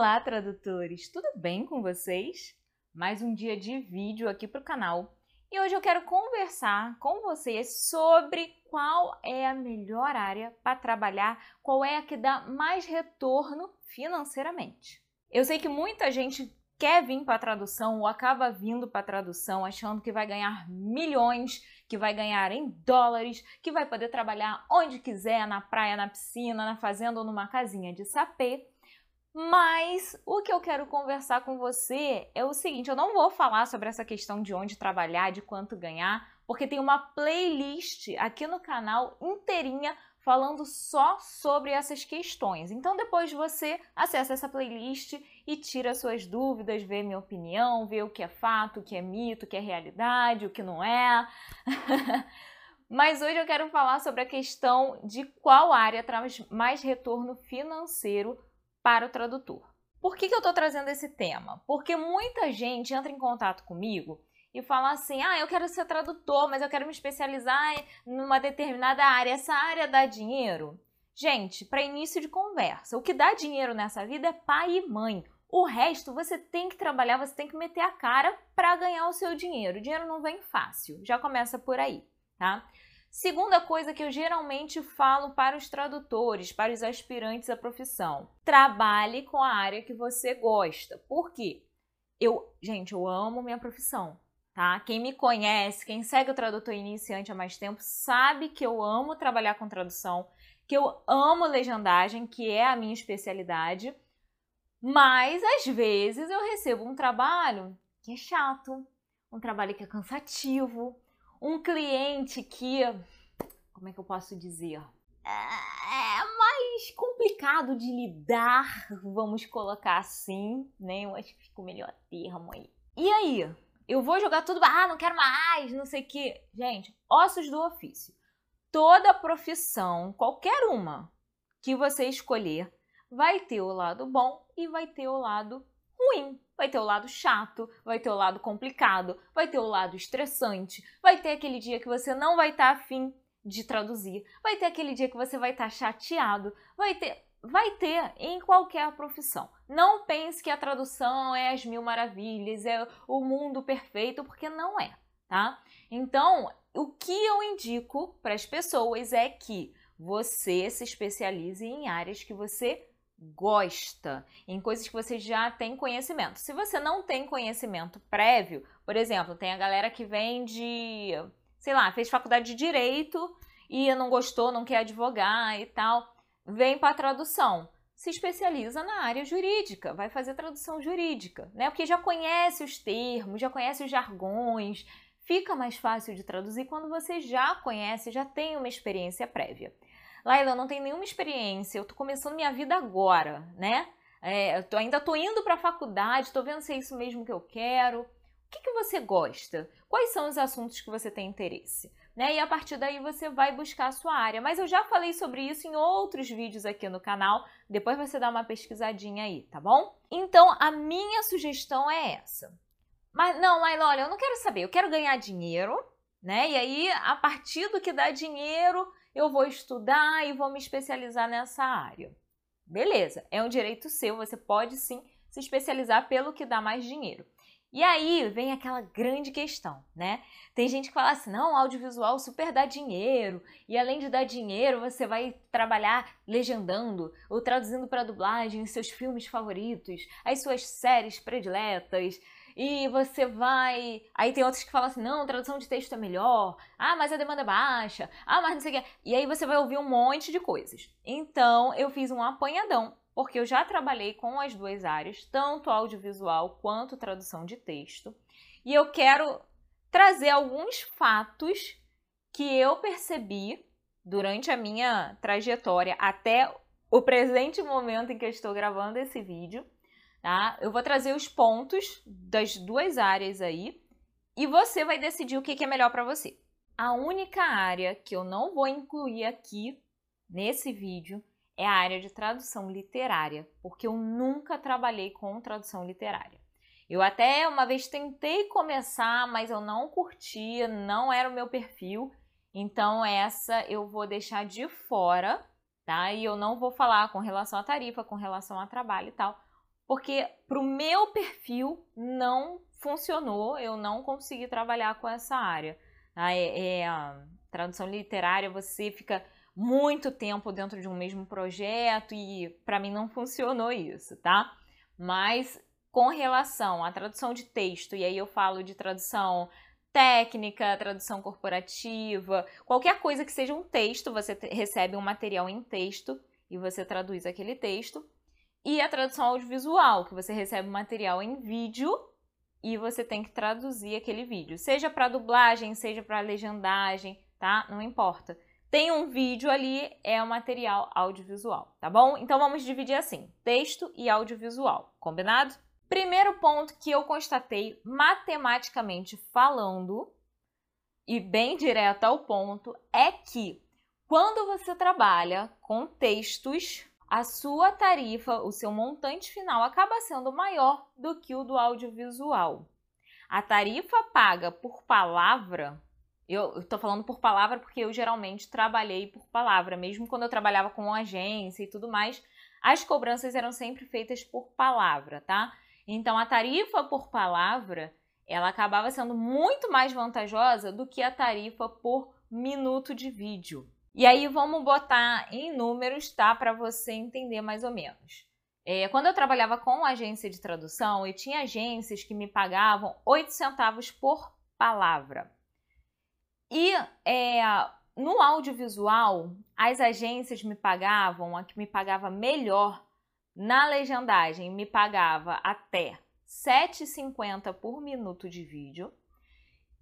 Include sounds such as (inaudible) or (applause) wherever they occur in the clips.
Olá, tradutores! Tudo bem com vocês? Mais um dia de vídeo aqui para o canal e hoje eu quero conversar com vocês sobre qual é a melhor área para trabalhar, qual é a que dá mais retorno financeiramente. Eu sei que muita gente quer vir para a tradução ou acaba vindo para a tradução achando que vai ganhar milhões, que vai ganhar em dólares, que vai poder trabalhar onde quiser, na praia, na piscina, na fazenda ou numa casinha de sapê. Mas o que eu quero conversar com você é o seguinte: eu não vou falar sobre essa questão de onde trabalhar, de quanto ganhar, porque tem uma playlist aqui no canal inteirinha falando só sobre essas questões. Então depois você acessa essa playlist e tira suas dúvidas, vê minha opinião, vê o que é fato, o que é mito, o que é realidade, o que não é. (laughs) Mas hoje eu quero falar sobre a questão de qual área traz mais retorno financeiro para o tradutor. Por que, que eu estou trazendo esse tema? Porque muita gente entra em contato comigo e fala assim: ah, eu quero ser tradutor, mas eu quero me especializar numa determinada área. Essa área dá dinheiro? Gente, para início de conversa, o que dá dinheiro nessa vida é pai e mãe. O resto você tem que trabalhar, você tem que meter a cara para ganhar o seu dinheiro. O dinheiro não vem fácil, já começa por aí, tá? Segunda coisa que eu geralmente falo para os tradutores, para os aspirantes à profissão: trabalhe com a área que você gosta. Por quê? Eu, gente, eu amo minha profissão, tá? Quem me conhece, quem segue o tradutor iniciante há mais tempo, sabe que eu amo trabalhar com tradução, que eu amo legendagem, que é a minha especialidade. Mas às vezes eu recebo um trabalho que é chato, um trabalho que é cansativo, um cliente que, como é que eu posso dizer? É mais complicado de lidar, vamos colocar assim, né? Eu acho que fica o melhor termo aí. E aí? Eu vou jogar tudo, ah, não quero mais, não sei o que. Gente, ossos do ofício. Toda profissão, qualquer uma que você escolher, vai ter o lado bom e vai ter o lado ruim. Vai ter o lado chato, vai ter o lado complicado, vai ter o lado estressante, vai ter aquele dia que você não vai estar tá afim de traduzir, vai ter aquele dia que você vai estar tá chateado, vai ter. Vai ter em qualquer profissão. Não pense que a tradução é as mil maravilhas, é o mundo perfeito, porque não é, tá? Então, o que eu indico para as pessoas é que você se especialize em áreas que você gosta, em coisas que você já tem conhecimento. Se você não tem conhecimento prévio, por exemplo, tem a galera que vem de, sei lá, fez faculdade de direito e não gostou, não quer advogar e tal, vem para tradução. Se especializa na área jurídica, vai fazer tradução jurídica, né? Porque já conhece os termos, já conhece os jargões, fica mais fácil de traduzir quando você já conhece, já tem uma experiência prévia. Laila, eu não tenho nenhuma experiência, eu tô começando minha vida agora, né? É, eu tô, ainda tô indo para a faculdade, tô vendo se é isso mesmo que eu quero. O que, que você gosta? Quais são os assuntos que você tem interesse? Né? E a partir daí você vai buscar a sua área. Mas eu já falei sobre isso em outros vídeos aqui no canal. Depois você dá uma pesquisadinha aí, tá bom? Então a minha sugestão é essa. Mas não, Laila, olha, eu não quero saber, eu quero ganhar dinheiro, né? E aí, a partir do que dá dinheiro, eu vou estudar e vou me especializar nessa área. Beleza, é um direito seu, você pode sim se especializar pelo que dá mais dinheiro. E aí vem aquela grande questão, né? Tem gente que fala assim: não, audiovisual super dá dinheiro, e além de dar dinheiro, você vai trabalhar legendando ou traduzindo para dublagem seus filmes favoritos, as suas séries prediletas, e você vai. Aí tem outros que falam assim: não, tradução de texto é melhor. Ah, mas a demanda é baixa. Ah, mas não sei o que. E aí você vai ouvir um monte de coisas. Então eu fiz um apanhadão, porque eu já trabalhei com as duas áreas, tanto audiovisual quanto tradução de texto. E eu quero trazer alguns fatos que eu percebi durante a minha trajetória até o presente momento em que eu estou gravando esse vídeo tá? Eu vou trazer os pontos das duas áreas aí e você vai decidir o que é melhor para você. A única área que eu não vou incluir aqui nesse vídeo é a área de tradução literária, porque eu nunca trabalhei com tradução literária. Eu até uma vez tentei começar, mas eu não curtia, não era o meu perfil. Então essa eu vou deixar de fora, tá? E eu não vou falar com relação à tarifa, com relação a trabalho e tal, porque para o meu perfil não funcionou, eu não consegui trabalhar com essa área. Tá? É, é, a tradução literária, você fica muito tempo dentro de um mesmo projeto e para mim não funcionou isso, tá? Mas com relação à tradução de texto, e aí eu falo de tradução técnica, tradução corporativa, qualquer coisa que seja um texto, você recebe um material em texto e você traduz aquele texto. E a tradução audiovisual, que você recebe um material em vídeo e você tem que traduzir aquele vídeo, seja para dublagem, seja para legendagem, tá? Não importa. Tem um vídeo ali, é o um material audiovisual, tá bom? Então vamos dividir assim: texto e audiovisual, combinado? Primeiro ponto que eu constatei matematicamente falando, e bem direto ao ponto, é que quando você trabalha com textos, a sua tarifa, o seu montante final acaba sendo maior do que o do audiovisual. A tarifa paga por palavra, eu estou falando por palavra porque eu geralmente trabalhei por palavra, mesmo quando eu trabalhava com agência e tudo mais, as cobranças eram sempre feitas por palavra, tá? Então a tarifa por palavra, ela acabava sendo muito mais vantajosa do que a tarifa por minuto de vídeo. E aí vamos botar em números, tá, para você entender mais ou menos. É, quando eu trabalhava com agência de tradução, eu tinha agências que me pagavam 8 centavos por palavra. E é, no audiovisual, as agências me pagavam, a que me pagava melhor na legendagem me pagava até 7,50 por minuto de vídeo.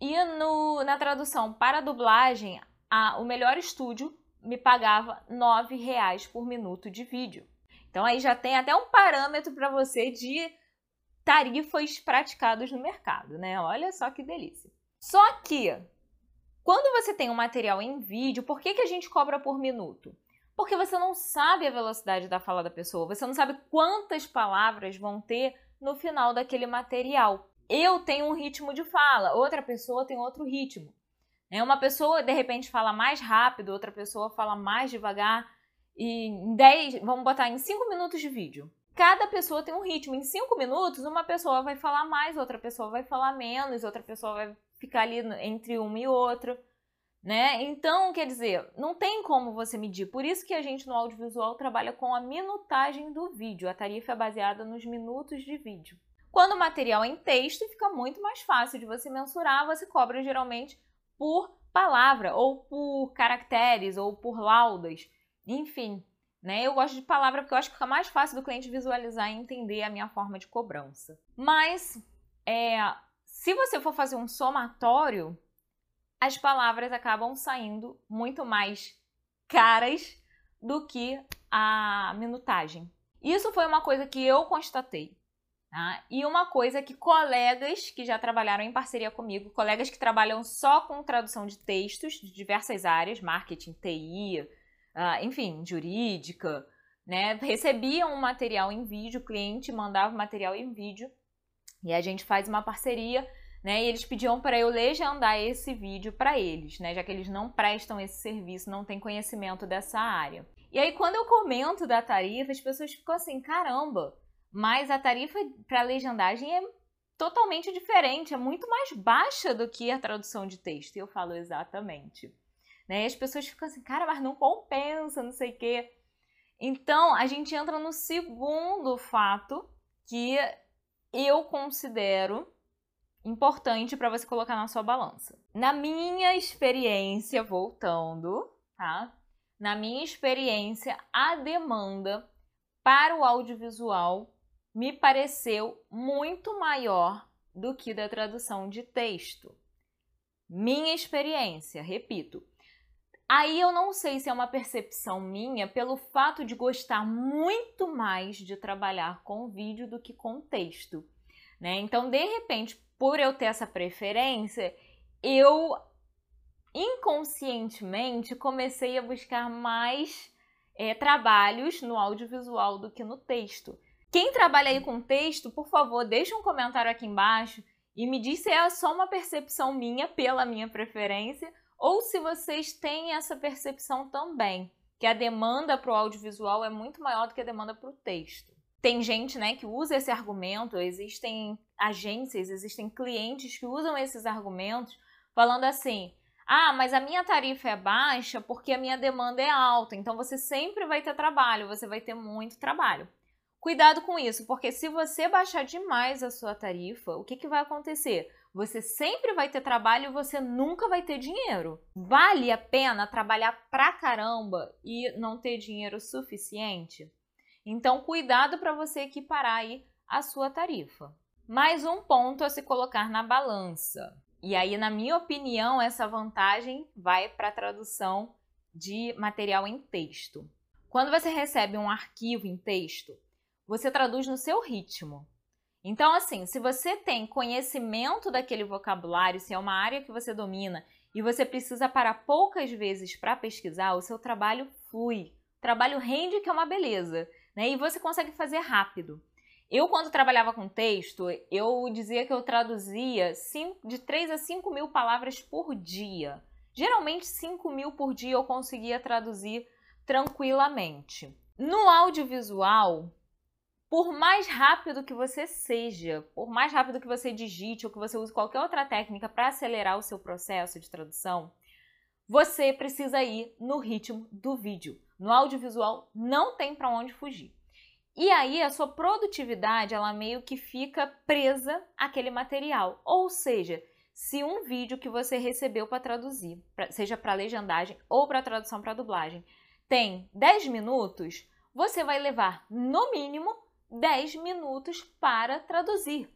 E no, na tradução para dublagem, a, o melhor estúdio me pagava R$ 9,00 por minuto de vídeo. Então aí já tem até um parâmetro para você de tarifas praticadas no mercado, né? Olha só que delícia. Só que quando você tem um material em vídeo, por que, que a gente cobra por minuto? Porque você não sabe a velocidade da fala da pessoa, você não sabe quantas palavras vão ter no final daquele material. Eu tenho um ritmo de fala, outra pessoa tem outro ritmo. Né? Uma pessoa de repente fala mais rápido, outra pessoa fala mais devagar. E em 10, vamos botar em 5 minutos de vídeo. Cada pessoa tem um ritmo. Em 5 minutos, uma pessoa vai falar mais, outra pessoa vai falar menos, outra pessoa vai ficar ali entre uma e outra né? Então, quer dizer, não tem como você medir. Por isso que a gente no audiovisual trabalha com a minutagem do vídeo. A tarifa é baseada nos minutos de vídeo. Quando o material é em texto, fica muito mais fácil de você mensurar. Você cobra geralmente por palavra, ou por caracteres, ou por laudas, enfim. Né? Eu gosto de palavra porque eu acho que fica mais fácil do cliente visualizar e entender a minha forma de cobrança. Mas, é, se você for fazer um somatório, as palavras acabam saindo muito mais caras do que a minutagem. Isso foi uma coisa que eu constatei. Tá? E uma coisa que colegas que já trabalharam em parceria comigo, colegas que trabalham só com tradução de textos de diversas áreas, marketing, TI, uh, ah, enfim, jurídica, né, recebiam um material em vídeo, o cliente mandava o material em vídeo e a gente faz uma parceria né? E eles pediam para eu legendar esse vídeo para eles, né? Já que eles não prestam esse serviço, não têm conhecimento dessa área. E aí, quando eu comento da tarifa, as pessoas ficam assim: caramba, mas a tarifa para legendagem é totalmente diferente, é muito mais baixa do que a tradução de texto. E eu falo exatamente. Né? E as pessoas ficam assim: cara, mas não compensa, não sei o quê. Então, a gente entra no segundo fato que eu considero importante para você colocar na sua balança. Na minha experiência, voltando, tá? Na minha experiência, a demanda para o audiovisual me pareceu muito maior do que da tradução de texto. Minha experiência, repito. Aí eu não sei se é uma percepção minha pelo fato de gostar muito mais de trabalhar com vídeo do que com texto. Né? Então, de repente, por eu ter essa preferência, eu inconscientemente comecei a buscar mais é, trabalhos no audiovisual do que no texto. Quem trabalha aí com texto, por favor, deixa um comentário aqui embaixo e me diz se é só uma percepção minha, (laughs) pela minha preferência, ou se vocês têm essa percepção também, que a demanda para o audiovisual é muito maior do que a demanda para o texto. tem gente, né, que usa esse argumento, existem agências, existem clientes que usam esses argumentos falando assim: "Ah, mas a minha tarifa é baixa porque a minha demanda é alta, então você sempre vai ter trabalho, você vai ter muito trabalho". Cuidado com isso, porque se você baixar demais a sua tarifa, o que, que vai acontecer? Você sempre vai ter trabalho e você nunca vai ter dinheiro. Vale a pena trabalhar pra caramba e não ter dinheiro suficiente? Então, cuidado para você equiparar aí a sua tarifa. Mais um ponto a se colocar na balança. E aí, na minha opinião, essa vantagem vai para a tradução de material em texto. Quando você recebe um arquivo em texto, você traduz no seu ritmo. Então, assim, se você tem conhecimento daquele vocabulário, se é uma área que você domina e você precisa parar poucas vezes para pesquisar, o seu trabalho flui. O trabalho rende, que é uma beleza, né? E você consegue fazer rápido. Eu, quando trabalhava com texto, eu dizia que eu traduzia de 3 a 5 mil palavras por dia. Geralmente, 5 mil por dia eu conseguia traduzir tranquilamente. No audiovisual, por mais rápido que você seja, por mais rápido que você digite ou que você use qualquer outra técnica para acelerar o seu processo de tradução, você precisa ir no ritmo do vídeo. No audiovisual não tem para onde fugir. E aí a sua produtividade, ela meio que fica presa àquele material. Ou seja, se um vídeo que você recebeu para traduzir, seja para legendagem ou para tradução para dublagem, tem 10 minutos, você vai levar no mínimo 10 minutos para traduzir.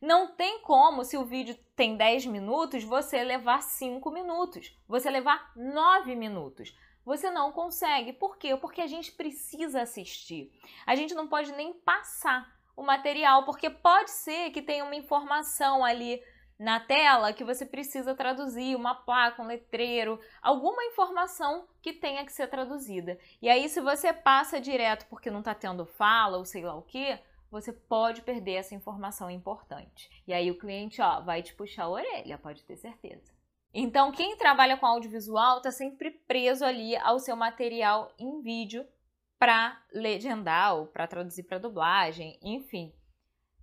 Não tem como, se o vídeo tem 10 minutos, você levar 5 minutos, você levar 9 minutos. Você não consegue. Por quê? Porque a gente precisa assistir. A gente não pode nem passar o material, porque pode ser que tenha uma informação ali na tela que você precisa traduzir, uma placa, um letreiro, alguma informação que tenha que ser traduzida. E aí, se você passa direto porque não está tendo fala ou sei lá o que, você pode perder essa informação importante. E aí o cliente ó, vai te puxar a orelha, pode ter certeza. Então, quem trabalha com audiovisual está sempre preso ali ao seu material em vídeo para legendar ou para traduzir para dublagem, enfim.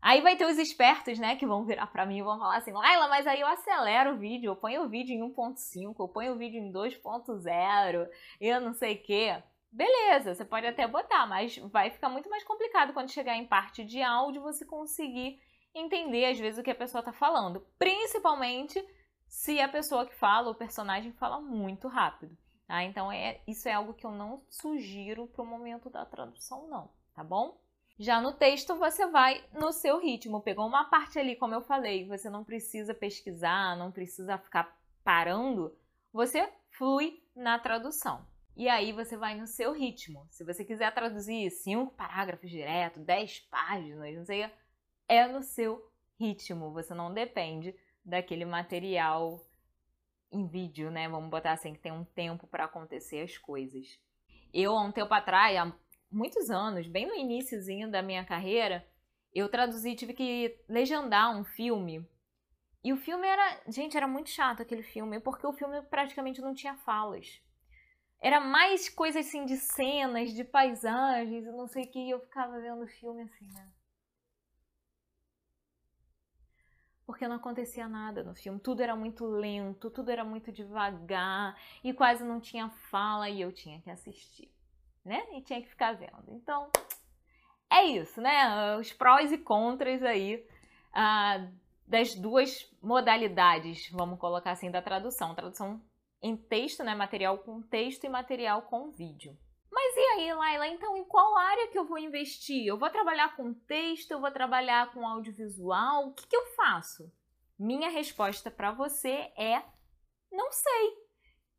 Aí vai ter os espertos, né, que vão virar para mim e vão falar assim: Laila, mas aí eu acelero o vídeo, eu ponho o vídeo em 1.5, eu ponho o vídeo em 2.0, eu não sei o quê. Beleza, você pode até botar, mas vai ficar muito mais complicado quando chegar em parte de áudio você conseguir entender às vezes o que a pessoa está falando, principalmente se a pessoa que fala, o personagem fala muito rápido. Tá? Então é, isso é algo que eu não sugiro para o momento da tradução, não, tá bom? Já no texto, você vai no seu ritmo. Pegou uma parte ali, como eu falei, você não precisa pesquisar, não precisa ficar parando, você flui na tradução. E aí você vai no seu ritmo. Se você quiser traduzir cinco parágrafos direto, dez páginas, não sei, é no seu ritmo. Você não depende daquele material em vídeo, né? Vamos botar assim que tem um tempo para acontecer as coisas. Eu há um tempo atrás, muitos anos, bem no iníciozinho da minha carreira, eu traduzi, tive que legendar um filme. E o filme era, gente, era muito chato aquele filme, porque o filme praticamente não tinha falas. Era mais coisas assim de cenas, de paisagens, eu não sei o que, eu ficava vendo o filme assim, né? Porque não acontecia nada no filme, tudo era muito lento, tudo era muito devagar e quase não tinha fala e eu tinha que assistir né? E tinha que ficar vendo. Então, é isso, né? Os prós e contras aí ah, das duas modalidades, vamos colocar assim, da tradução. Tradução em texto, né? Material com texto e material com vídeo. Mas e aí, Laila? Então, em qual área que eu vou investir? Eu vou trabalhar com texto? Eu vou trabalhar com audiovisual? O que, que eu faço? Minha resposta para você é: não sei.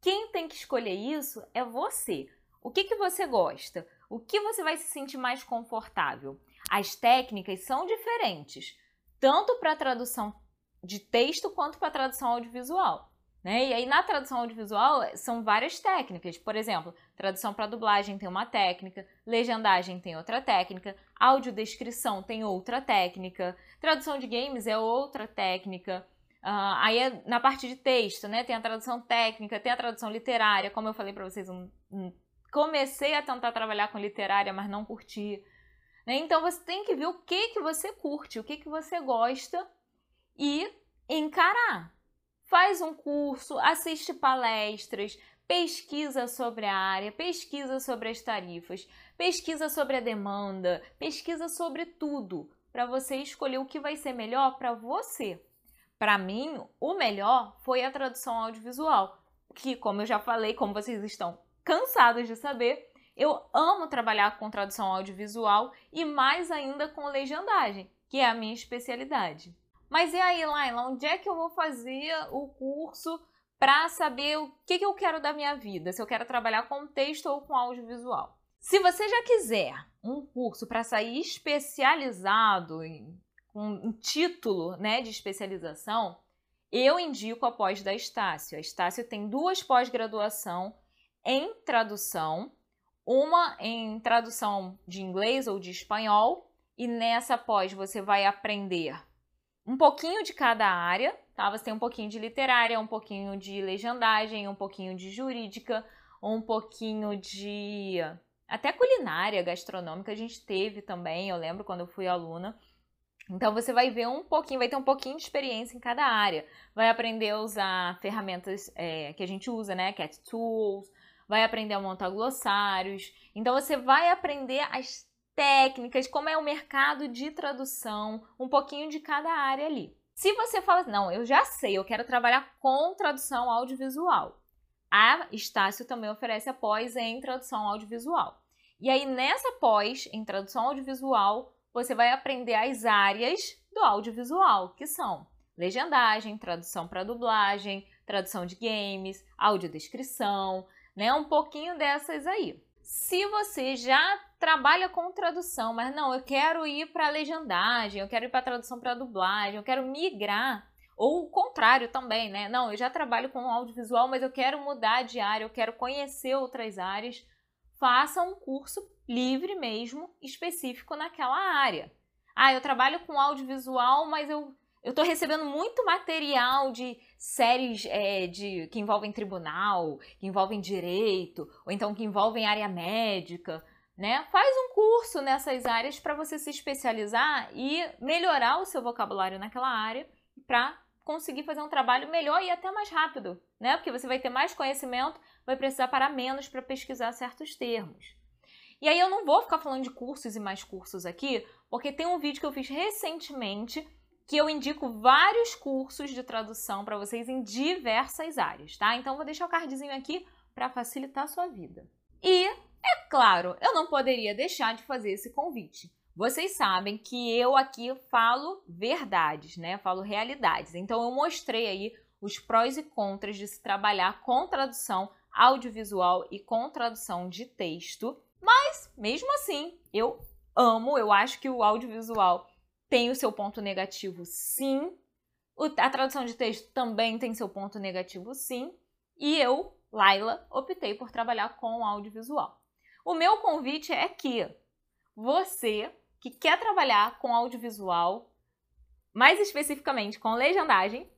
Quem tem que escolher isso é você. O que, que você gosta? O que você vai se sentir mais confortável? As técnicas são diferentes, tanto para tradução de texto quanto para tradução audiovisual. Né? E aí, na tradução audiovisual, são várias técnicas. Por exemplo, tradução para dublagem tem uma técnica, legendagem tem outra técnica, audiodescrição tem outra técnica, tradução de games é outra técnica. Uh, aí, é na parte de texto, né, tem a tradução técnica, tem a tradução literária, como eu falei para vocês um, um comecei a tentar trabalhar com literária, mas não curti. Né? Então você tem que ver o que, que você curte, o que, que você gosta e encarar. Faz um curso, assiste palestras, pesquisa sobre a área, pesquisa sobre as tarifas, pesquisa sobre a demanda, pesquisa sobre tudo para você escolher o que vai ser melhor para você. Para mim, o melhor foi a tradução audiovisual, que, como eu já falei, como vocês estão cansados de saber, eu amo trabalhar com tradução audiovisual e mais ainda com legendagem, que é a minha especialidade. Mas e aí, Laila, onde é que eu vou fazer o curso para saber o que, que eu quero da minha vida? Se eu quero trabalhar com texto ou com audiovisual? Se você já quiser um curso para sair especializado em, com um título né, de especialização, eu indico a pós da Estácio. A Estácio tem duas pós-graduação em tradução, uma em tradução de inglês ou de espanhol, e nessa pós você vai aprender um pouquinho de cada área, tá? Você tem um pouquinho de literária, um pouquinho de legendagem, um pouquinho de jurídica, um pouquinho de até culinária gastronômica a gente teve também, eu lembro quando eu fui aluna. Então você vai ver um pouquinho, vai ter um pouquinho de experiência em cada área. Vai aprender a usar ferramentas é, que a gente usa, né? Cat Tools, vai aprender a montar glossários. Então você vai aprender as técnicas, como é o mercado de tradução, um pouquinho de cada área ali. Se você fala, não, eu já sei, eu quero trabalhar com tradução audiovisual. A Estácio também oferece a pós em tradução audiovisual. E aí, nessa pós em tradução audiovisual, você vai aprender as áreas do audiovisual, que são legendagem, tradução para dublagem, tradução de games, audiodescrição, né? Um pouquinho dessas aí. Se você já trabalha com tradução, mas não, eu quero ir para legendagem, eu quero ir para tradução para dublagem, eu quero migrar, ou o contrário também, né? Não, eu já trabalho com audiovisual, mas eu quero mudar de área, eu quero conhecer outras áreas. Faça um curso livre mesmo, específico naquela área. Ah, eu trabalho com audiovisual, mas eu eu estou recebendo muito material de séries é, de, que envolvem tribunal, que envolvem direito, ou então que envolvem área médica. Né? Faz um curso nessas áreas para você se especializar e melhorar o seu vocabulário naquela área para conseguir fazer um trabalho melhor e até mais rápido, né? Porque você vai ter mais conhecimento, vai precisar parar menos para pesquisar certos termos. E aí eu não vou ficar falando de cursos e mais cursos aqui, porque tem um vídeo que eu fiz recentemente que eu indico vários cursos de tradução para vocês em diversas áreas, tá? Então vou deixar o cardzinho aqui para facilitar a sua vida. E, é claro, eu não poderia deixar de fazer esse convite. Vocês sabem que eu aqui falo verdades, né? Falo realidades. Então eu mostrei aí os prós e contras de se trabalhar com tradução audiovisual e com tradução de texto. Mas, mesmo assim, eu amo, eu acho que o audiovisual tem o seu ponto negativo, sim. a tradução de texto também tem seu ponto negativo, sim. E eu, Laila, optei por trabalhar com audiovisual. O meu convite é que você que quer trabalhar com audiovisual, mais especificamente com legendagem,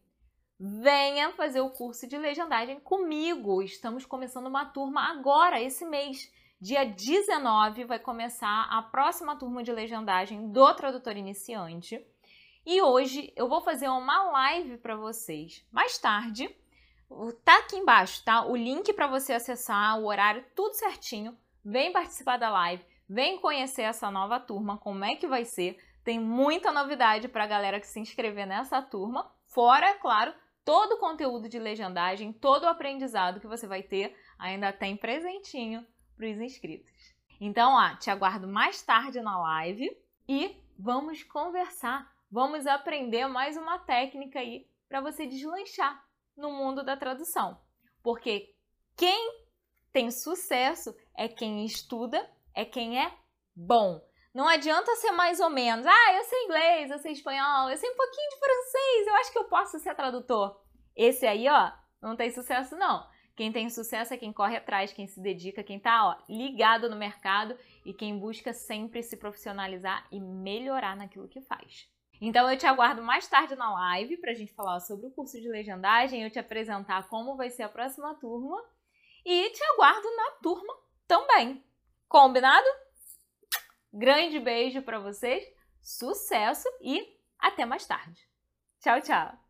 venha fazer o curso de legendagem comigo. Estamos começando uma turma agora, esse mês. Dia 19 vai começar a próxima turma de legendagem do tradutor iniciante. E hoje eu vou fazer uma live para vocês. Mais tarde, tá aqui embaixo, tá? O link para você acessar, o horário, tudo certinho. Vem participar da live, vem conhecer essa nova turma, como é que vai ser. Tem muita novidade para a galera que se inscrever nessa turma. Fora, é claro, todo o conteúdo de legendagem, todo o aprendizado que você vai ter, ainda tem presentinho para os inscritos. Então, ó, te aguardo mais tarde na live e vamos conversar. Vamos aprender mais uma técnica aí para você deslanchar no mundo da tradução. Porque quem tem sucesso é quem estuda, é quem é bom. Não adianta ser mais ou menos. Ah, eu sei inglês, eu sei espanhol, eu sei um pouquinho de francês, eu acho que eu posso ser tradutor. Esse aí, ó, não tem sucesso não. Quem tem sucesso é quem corre atrás, quem se dedica, quem está ó, ligado no mercado e quem busca sempre se profissionalizar e melhorar naquilo que faz. Então eu te aguardo mais tarde na live para a gente falar sobre o curso de legendagem, eu te apresentar como vai ser a próxima turma e te aguardo na turma também. Combinado? Grande beijo para vocês, sucesso e até mais tarde. Tchau, tchau!